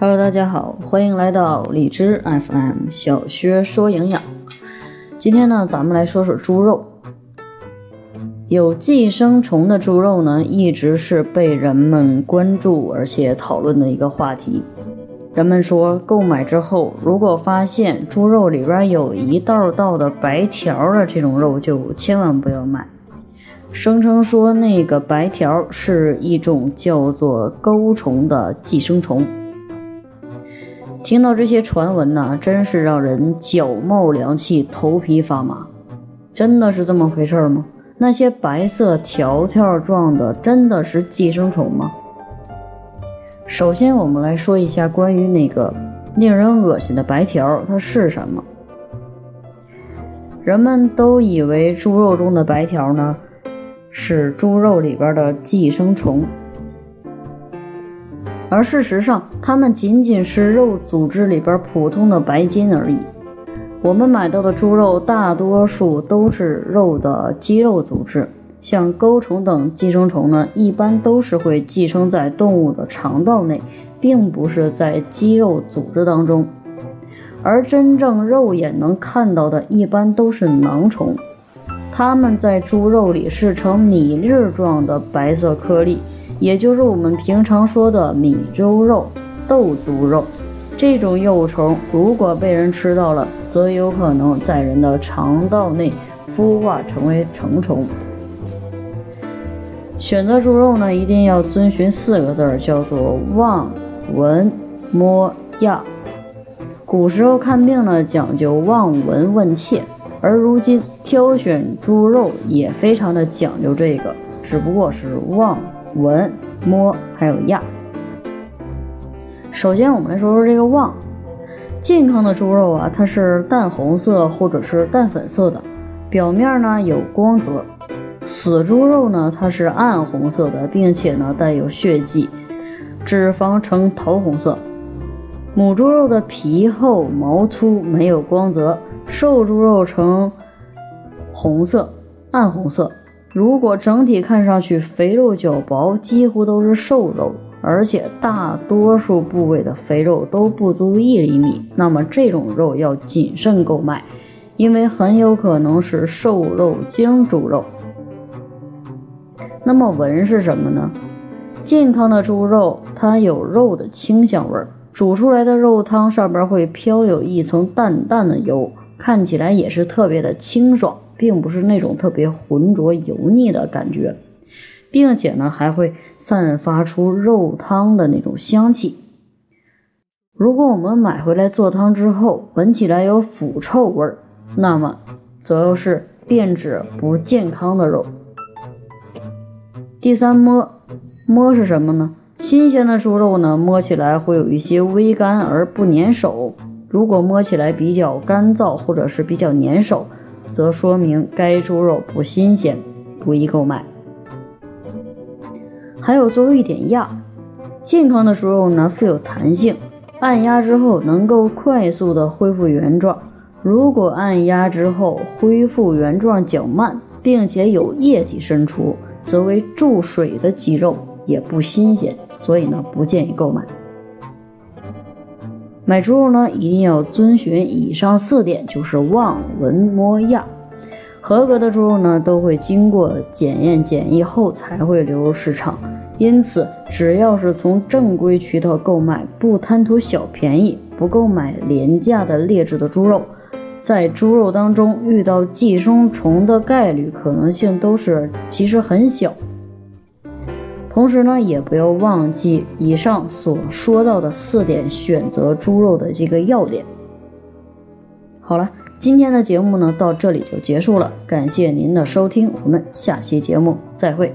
Hello，大家好，欢迎来到荔枝 FM 小薛说营养。今天呢，咱们来说说猪肉。有寄生虫的猪肉呢，一直是被人们关注而且讨论的一个话题。人们说，购买之后，如果发现猪肉里边有一道道的白条的这种肉，就千万不要买。声称说那个白条是一种叫做钩虫的寄生虫。听到这些传闻呢，真是让人脚冒凉气、头皮发麻。真的是这么回事吗？那些白色条条状的真的是寄生虫吗？首先，我们来说一下关于那个令人恶心的白条，它是什么？人们都以为猪肉中的白条呢是猪肉里边的寄生虫，而事实上，它们仅仅是肉组织里边普通的白筋而已。我们买到的猪肉大多数都是肉的肌肉组织，像钩虫等寄生虫呢，一般都是会寄生在动物的肠道内，并不是在肌肉组织当中。而真正肉眼能看到的，一般都是囊虫，它们在猪肉里是呈米粒状的白色颗粒，也就是我们平常说的米猪肉、豆猪肉。这种幼虫如果被人吃到了，则有可能在人的肠道内孵化成为成虫。选择猪肉呢，一定要遵循四个字儿，叫做望、闻、摸、压。古时候看病呢，讲究望、闻、问、切，而如今挑选猪肉也非常的讲究这个，只不过是望、闻、摸还有压。首先，我们来说说这个望。健康的猪肉啊，它是淡红色或者是淡粉色的，表面呢有光泽。死猪肉呢，它是暗红色的，并且呢带有血迹，脂肪呈桃红色。母猪肉的皮厚毛粗，没有光泽。瘦猪肉呈红色，暗红色。如果整体看上去肥肉较薄，几乎都是瘦肉。而且大多数部位的肥肉都不足一厘米，那么这种肉要谨慎购买，因为很有可能是瘦肉精猪肉。那么闻是什么呢？健康的猪肉它有肉的清香味儿，煮出来的肉汤上边会飘有一层淡淡的油，看起来也是特别的清爽，并不是那种特别浑浊油腻的感觉。并且呢，还会散发出肉汤的那种香气。如果我们买回来做汤之后，闻起来有腐臭味儿，那么则又是变质不健康的肉。第三摸摸是什么呢？新鲜的猪肉呢，摸起来会有一些微干而不粘手。如果摸起来比较干燥或者是比较粘手，则说明该猪肉不新鲜，不宜购买。还有最后一点压，健康的猪肉呢富有弹性，按压之后能够快速的恢复原状。如果按压之后恢复原状较慢，并且有液体渗出，则为注水的鸡肉，也不新鲜，所以呢不建议购买。买猪肉呢一定要遵循以上四点，就是望、闻、摸、样。合格的猪肉呢都会经过检验检疫后才会流入市场。因此，只要是从正规渠道购买，不贪图小便宜，不购买廉价的劣质的猪肉，在猪肉当中遇到寄生虫的概率可能性都是其实很小。同时呢也不要忘记以上所说到的四点选择猪肉的这个要点。好了今天的节目呢到这里就结束了感谢您的收听我们下期节目再会。